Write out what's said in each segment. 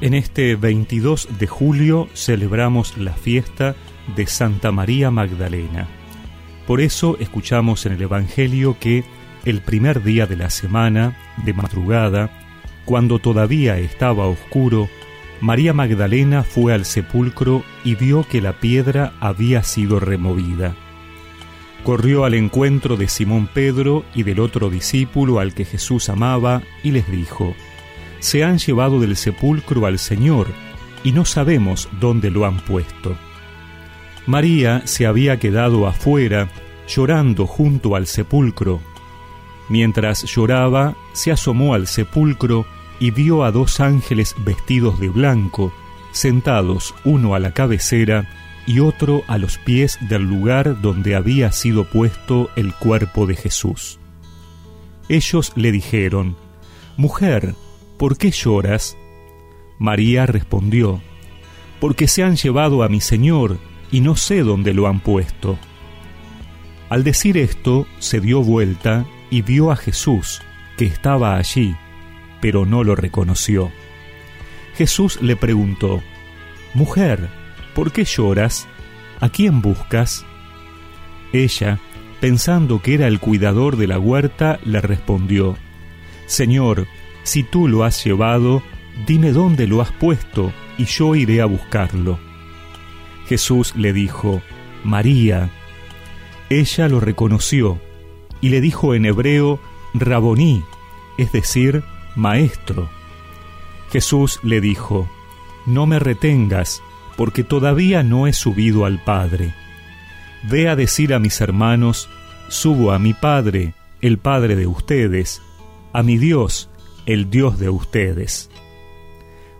En este 22 de julio celebramos la fiesta de Santa María Magdalena. Por eso escuchamos en el Evangelio que el primer día de la semana, de madrugada, cuando todavía estaba oscuro, María Magdalena fue al sepulcro y vio que la piedra había sido removida. Corrió al encuentro de Simón Pedro y del otro discípulo al que Jesús amaba y les dijo, Se han llevado del sepulcro al Señor y no sabemos dónde lo han puesto. María se había quedado afuera, llorando junto al sepulcro. Mientras lloraba, se asomó al sepulcro y vio a dos ángeles vestidos de blanco, sentados uno a la cabecera y otro a los pies del lugar donde había sido puesto el cuerpo de Jesús. Ellos le dijeron, Mujer, ¿por qué lloras? María respondió, Porque se han llevado a mi Señor y no sé dónde lo han puesto. Al decir esto, se dio vuelta y vio a Jesús, que estaba allí, pero no lo reconoció. Jesús le preguntó, Mujer, ¿por qué lloras? ¿A quién buscas? Ella, pensando que era el cuidador de la huerta, le respondió, Señor, si tú lo has llevado, dime dónde lo has puesto, y yo iré a buscarlo. Jesús le dijo, María. Ella lo reconoció y le dijo en hebreo, Raboní, es decir, Maestro. Jesús le dijo, No me retengas, porque todavía no he subido al Padre. Ve a decir a mis hermanos, Subo a mi Padre, el Padre de ustedes, a mi Dios, el Dios de ustedes.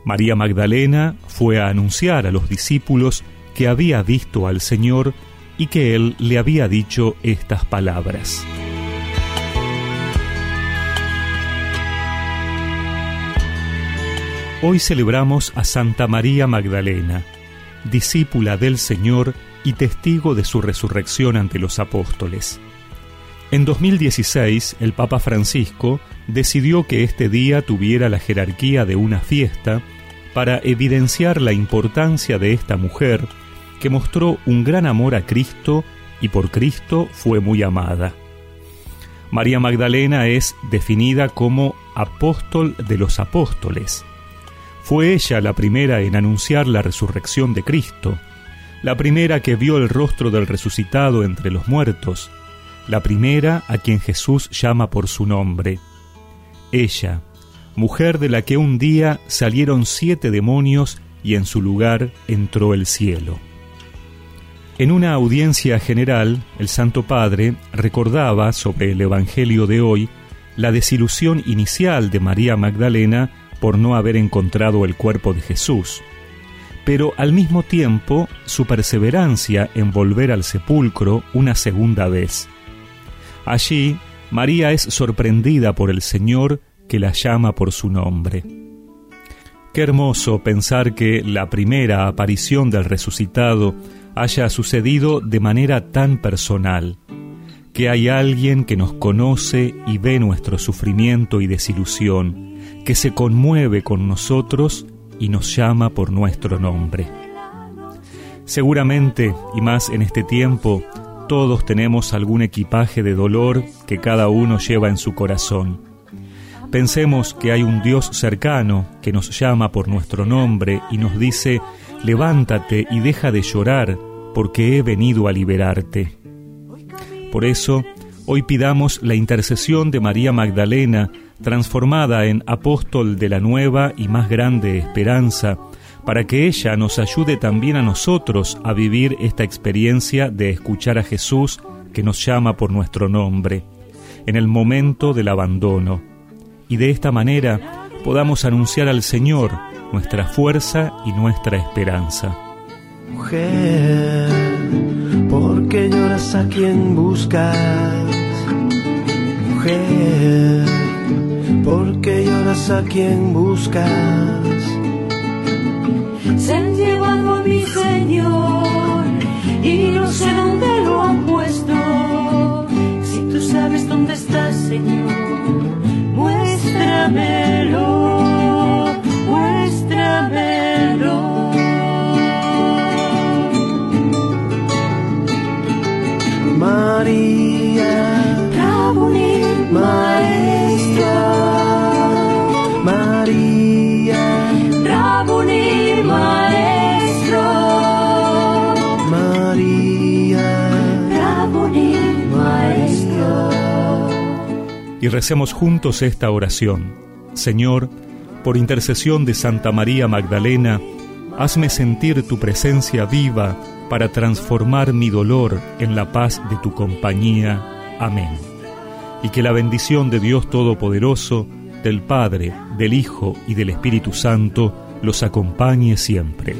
María Magdalena fue a anunciar a los discípulos que había visto al Señor y que Él le había dicho estas palabras. Hoy celebramos a Santa María Magdalena, discípula del Señor y testigo de su resurrección ante los apóstoles. En 2016, el Papa Francisco decidió que este día tuviera la jerarquía de una fiesta para evidenciar la importancia de esta mujer que mostró un gran amor a Cristo y por Cristo fue muy amada. María Magdalena es definida como apóstol de los apóstoles. Fue ella la primera en anunciar la resurrección de Cristo, la primera que vio el rostro del resucitado entre los muertos, la primera a quien Jesús llama por su nombre. Ella, mujer de la que un día salieron siete demonios y en su lugar entró el cielo. En una audiencia general, el Santo Padre recordaba sobre el Evangelio de hoy la desilusión inicial de María Magdalena por no haber encontrado el cuerpo de Jesús, pero al mismo tiempo su perseverancia en volver al sepulcro una segunda vez. Allí, María es sorprendida por el Señor que la llama por su nombre. Qué hermoso pensar que la primera aparición del resucitado haya sucedido de manera tan personal, que hay alguien que nos conoce y ve nuestro sufrimiento y desilusión, que se conmueve con nosotros y nos llama por nuestro nombre. Seguramente, y más en este tiempo, todos tenemos algún equipaje de dolor que cada uno lleva en su corazón. Pensemos que hay un Dios cercano que nos llama por nuestro nombre y nos dice, levántate y deja de llorar, porque he venido a liberarte. Por eso, hoy pidamos la intercesión de María Magdalena, transformada en apóstol de la nueva y más grande esperanza, para que ella nos ayude también a nosotros a vivir esta experiencia de escuchar a Jesús que nos llama por nuestro nombre, en el momento del abandono, y de esta manera podamos anunciar al Señor nuestra fuerza y nuestra esperanza. Mujer, ¿por qué lloras a quien buscas? Mujer, ¿por qué lloras a quien buscas? Se han llevado a mi Señor y no sé dónde lo han puesto. Si tú sabes dónde está, Señor, muéstramelo, y recemos juntos esta oración. Señor, por intercesión de Santa María Magdalena, hazme sentir tu presencia viva para transformar mi dolor en la paz de tu compañía. Amén. Y que la bendición de Dios Todopoderoso, del Padre, del Hijo y del Espíritu Santo los acompañe siempre.